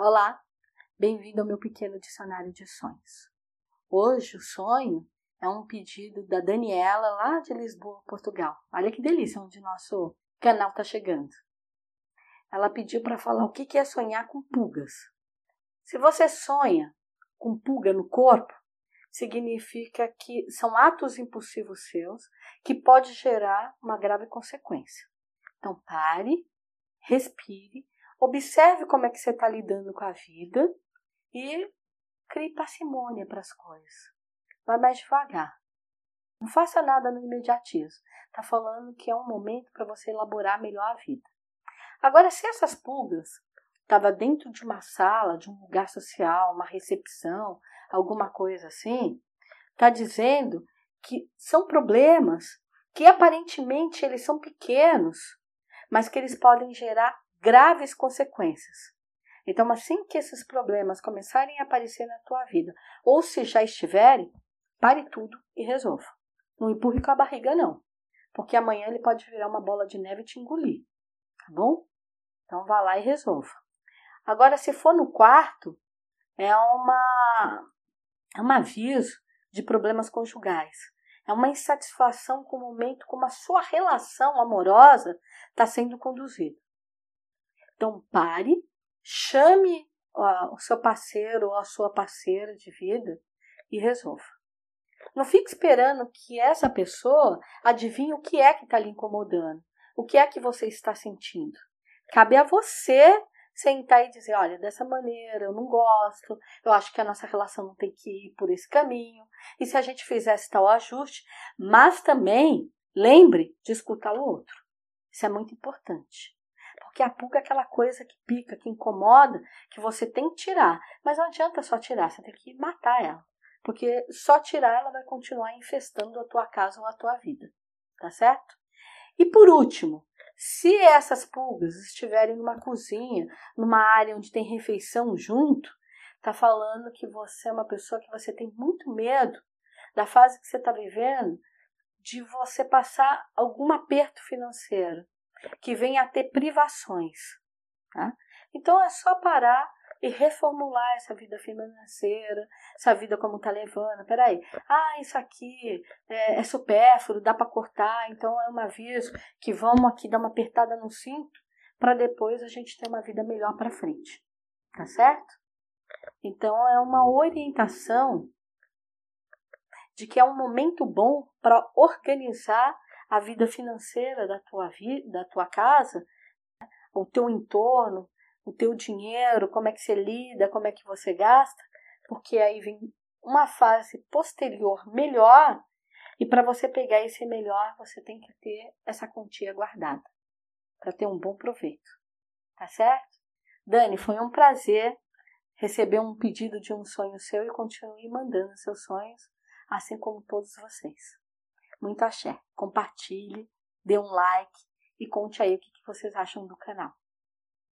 Olá, bem-vindo ao meu pequeno dicionário de sonhos. Hoje o sonho é um pedido da Daniela lá de Lisboa, Portugal. Olha que delícia onde nosso canal está chegando. Ela pediu para falar o que é sonhar com pulgas. Se você sonha com pulga no corpo, significa que são atos impulsivos seus que pode gerar uma grave consequência. Então pare, respire Observe como é que você está lidando com a vida e crie parcimônia para as coisas. Vai mais devagar. Não faça nada no imediatismo. Está falando que é um momento para você elaborar melhor a vida. Agora, se essas pulgas estavam dentro de uma sala, de um lugar social, uma recepção, alguma coisa assim, está dizendo que são problemas que aparentemente eles são pequenos, mas que eles podem gerar graves consequências. Então, assim que esses problemas começarem a aparecer na tua vida, ou se já estiverem, pare tudo e resolva. Não empurre com a barriga, não. Porque amanhã ele pode virar uma bola de neve e te engolir. Tá bom? Então, vá lá e resolva. Agora, se for no quarto, é uma é um aviso de problemas conjugais. É uma insatisfação com o momento como a sua relação amorosa está sendo conduzida. Então pare, chame o seu parceiro ou a sua parceira de vida e resolva. Não fique esperando que essa pessoa adivinhe o que é que está lhe incomodando, o que é que você está sentindo. Cabe a você sentar e dizer: olha, dessa maneira eu não gosto, eu acho que a nossa relação não tem que ir por esse caminho. E se a gente fizesse tal ajuste, mas também lembre de escutar o outro. Isso é muito importante. Porque a pulga é aquela coisa que pica, que incomoda, que você tem que tirar. Mas não adianta só tirar, você tem que matar ela. Porque só tirar ela vai continuar infestando a tua casa ou a tua vida. Tá certo? E por último, se essas pulgas estiverem numa cozinha, numa área onde tem refeição junto, tá falando que você é uma pessoa que você tem muito medo da fase que você está vivendo, de você passar algum aperto financeiro que venha a ter privações. Tá? Então é só parar e reformular essa vida financeira, essa vida como está levando. Peraí, ah, isso aqui é, é supérfluo, dá para cortar, então é um aviso que vamos aqui dar uma apertada no cinto para depois a gente ter uma vida melhor para frente. Tá certo? Então é uma orientação de que é um momento bom para organizar a vida financeira da tua vida, da tua casa, o teu entorno, o teu dinheiro, como é que você lida, como é que você gasta, porque aí vem uma fase posterior melhor e para você pegar esse melhor, você tem que ter essa quantia guardada para ter um bom proveito. Tá certo? Dani, foi um prazer receber um pedido de um sonho seu e continue mandando seus sonhos, assim como todos vocês. Muito axé. Compartilhe, dê um like e conte aí o que vocês acham do canal.